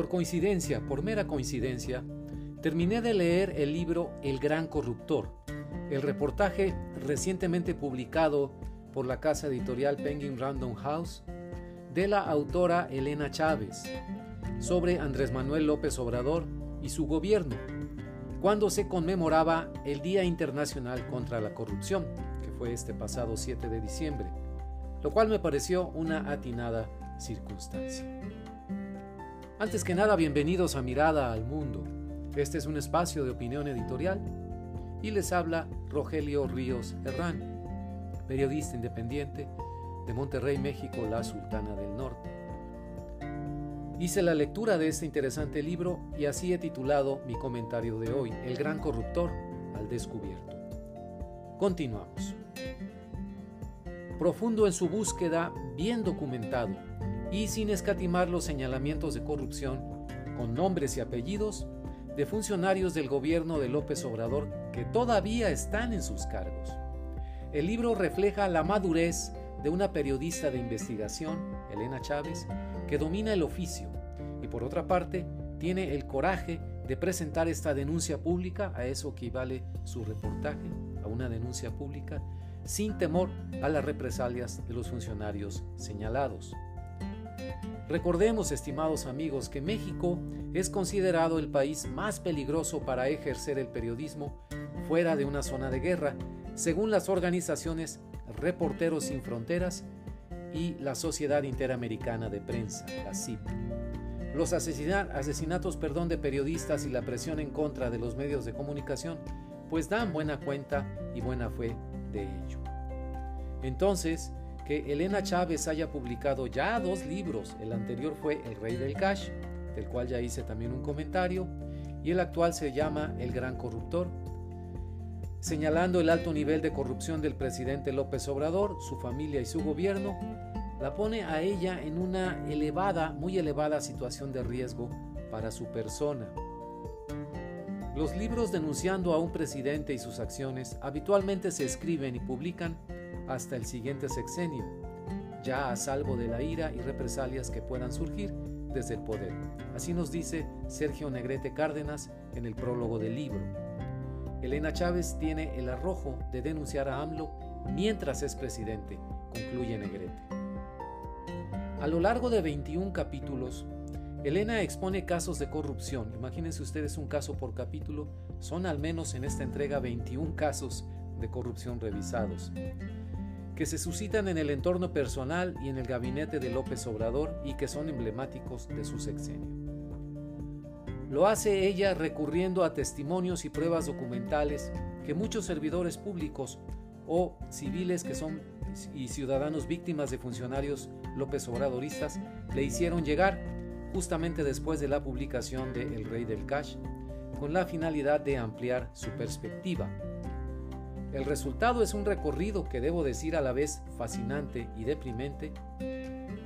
por coincidencia, por mera coincidencia, terminé de leer el libro El Gran Corruptor, el reportaje recientemente publicado por la casa editorial Penguin Random House de la autora Elena Chávez sobre Andrés Manuel López Obrador y su gobierno, cuando se conmemoraba el Día Internacional contra la Corrupción, que fue este pasado 7 de diciembre, lo cual me pareció una atinada circunstancia. Antes que nada, bienvenidos a Mirada al Mundo. Este es un espacio de opinión editorial y les habla Rogelio Ríos Herrán, periodista independiente de Monterrey, México, la Sultana del Norte. Hice la lectura de este interesante libro y así he titulado mi comentario de hoy, El gran corruptor al descubierto. Continuamos. Profundo en su búsqueda, bien documentado y sin escatimar los señalamientos de corrupción, con nombres y apellidos, de funcionarios del gobierno de López Obrador que todavía están en sus cargos. El libro refleja la madurez de una periodista de investigación, Elena Chávez, que domina el oficio y por otra parte tiene el coraje de presentar esta denuncia pública, a eso equivale su reportaje, a una denuncia pública, sin temor a las represalias de los funcionarios señalados. Recordemos, estimados amigos, que México es considerado el país más peligroso para ejercer el periodismo fuera de una zona de guerra, según las organizaciones Reporteros Sin Fronteras y la Sociedad Interamericana de Prensa, la CIP. Los asesinatos perdón, de periodistas y la presión en contra de los medios de comunicación pues dan buena cuenta y buena fe de ello. Entonces, que Elena Chávez haya publicado ya dos libros, el anterior fue El Rey del Cash, del cual ya hice también un comentario, y el actual se llama El Gran Corruptor, señalando el alto nivel de corrupción del presidente López Obrador, su familia y su gobierno, la pone a ella en una elevada, muy elevada situación de riesgo para su persona. Los libros denunciando a un presidente y sus acciones habitualmente se escriben y publican hasta el siguiente sexenio, ya a salvo de la ira y represalias que puedan surgir desde el poder. Así nos dice Sergio Negrete Cárdenas en el prólogo del libro. Elena Chávez tiene el arrojo de denunciar a AMLO mientras es presidente, concluye Negrete. A lo largo de 21 capítulos, Elena expone casos de corrupción. Imagínense ustedes un caso por capítulo. Son al menos en esta entrega 21 casos de corrupción revisados, que se suscitan en el entorno personal y en el gabinete de López Obrador y que son emblemáticos de su sexenio. Lo hace ella recurriendo a testimonios y pruebas documentales que muchos servidores públicos o civiles que son y ciudadanos víctimas de funcionarios López Obradoristas le hicieron llegar justamente después de la publicación de El Rey del Cash, con la finalidad de ampliar su perspectiva. El resultado es un recorrido que debo decir a la vez fascinante y deprimente,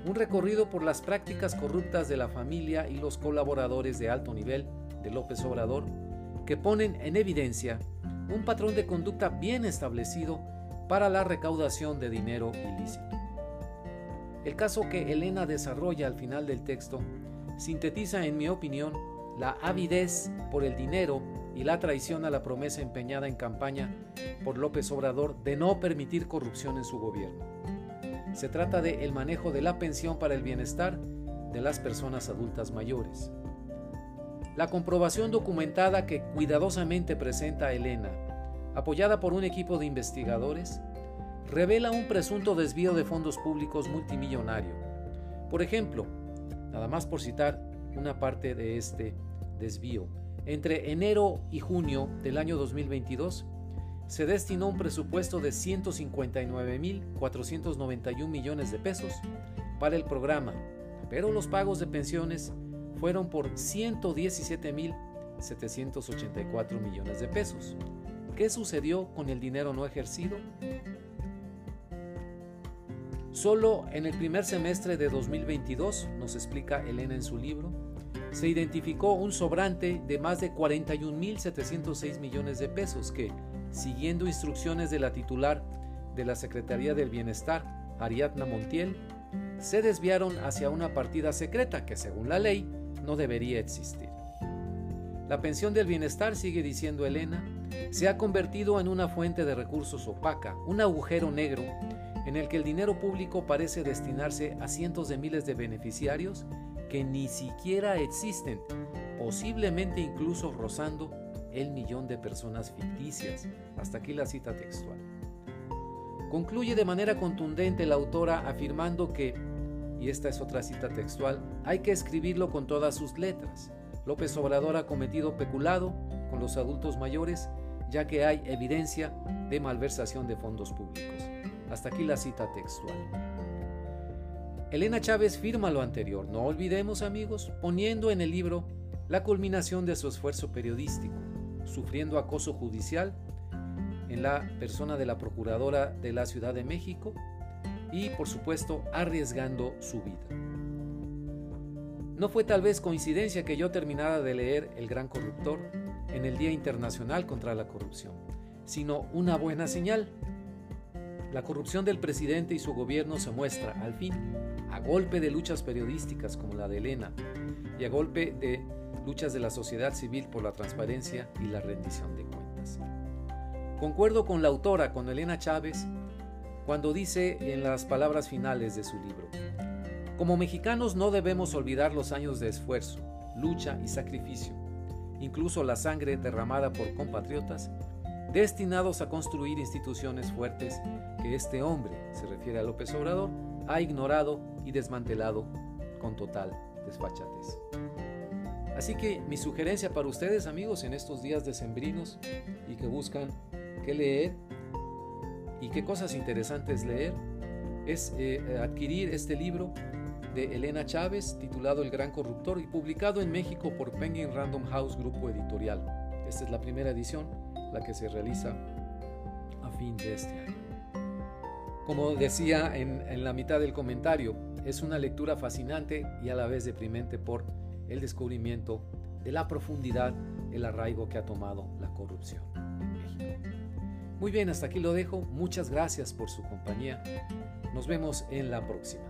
un recorrido por las prácticas corruptas de la familia y los colaboradores de alto nivel de López Obrador, que ponen en evidencia un patrón de conducta bien establecido para la recaudación de dinero ilícito. El caso que Elena desarrolla al final del texto sintetiza, en mi opinión, la avidez por el dinero y la traición a la promesa empeñada en campaña por López Obrador de no permitir corrupción en su gobierno. Se trata de el manejo de la pensión para el bienestar de las personas adultas mayores. La comprobación documentada que cuidadosamente presenta Elena, apoyada por un equipo de investigadores, revela un presunto desvío de fondos públicos multimillonario. Por ejemplo, nada más por citar una parte de este desvío, entre enero y junio del año 2022 se destinó un presupuesto de 159.491 millones de pesos para el programa, pero los pagos de pensiones fueron por 117.784 millones de pesos. ¿Qué sucedió con el dinero no ejercido? Solo en el primer semestre de 2022, nos explica Elena en su libro, se identificó un sobrante de más de 41.706 millones de pesos que, siguiendo instrucciones de la titular de la Secretaría del Bienestar, Ariadna Montiel, se desviaron hacia una partida secreta que, según la ley, no debería existir. La pensión del bienestar, sigue diciendo Elena, se ha convertido en una fuente de recursos opaca, un agujero negro en el que el dinero público parece destinarse a cientos de miles de beneficiarios que ni siquiera existen, posiblemente incluso rozando el millón de personas ficticias. Hasta aquí la cita textual. Concluye de manera contundente la autora afirmando que, y esta es otra cita textual, hay que escribirlo con todas sus letras. López Obrador ha cometido peculado con los adultos mayores ya que hay evidencia de malversación de fondos públicos. Hasta aquí la cita textual. Elena Chávez firma lo anterior, no olvidemos amigos, poniendo en el libro la culminación de su esfuerzo periodístico, sufriendo acoso judicial en la persona de la Procuradora de la Ciudad de México y por supuesto arriesgando su vida. No fue tal vez coincidencia que yo terminara de leer El Gran Corruptor en el Día Internacional contra la Corrupción, sino una buena señal. La corrupción del presidente y su gobierno se muestra, al fin, a golpe de luchas periodísticas como la de Elena y a golpe de luchas de la sociedad civil por la transparencia y la rendición de cuentas. Concuerdo con la autora, con Elena Chávez, cuando dice en las palabras finales de su libro, como mexicanos no debemos olvidar los años de esfuerzo, lucha y sacrificio, incluso la sangre derramada por compatriotas, destinados a construir instituciones fuertes que este hombre, se refiere a López Obrador, ha ignorado y desmantelado con total desfachatez. Así que mi sugerencia para ustedes amigos en estos días decembrinos y que buscan qué leer y qué cosas interesantes leer es eh, adquirir este libro de Elena Chávez, titulado El Gran Corruptor y publicado en México por Penguin Random House Grupo Editorial. Esta es la primera edición, la que se realiza a fin de este año. Como decía en, la mitad del comentario, es una lectura fascinante y a la vez deprimente por el descubrimiento de la profundidad, el arraigo que ha tomado la corrupción. Muy bien, hasta aquí lo dejo. Muchas gracias por su compañía. Nos vemos en la próxima.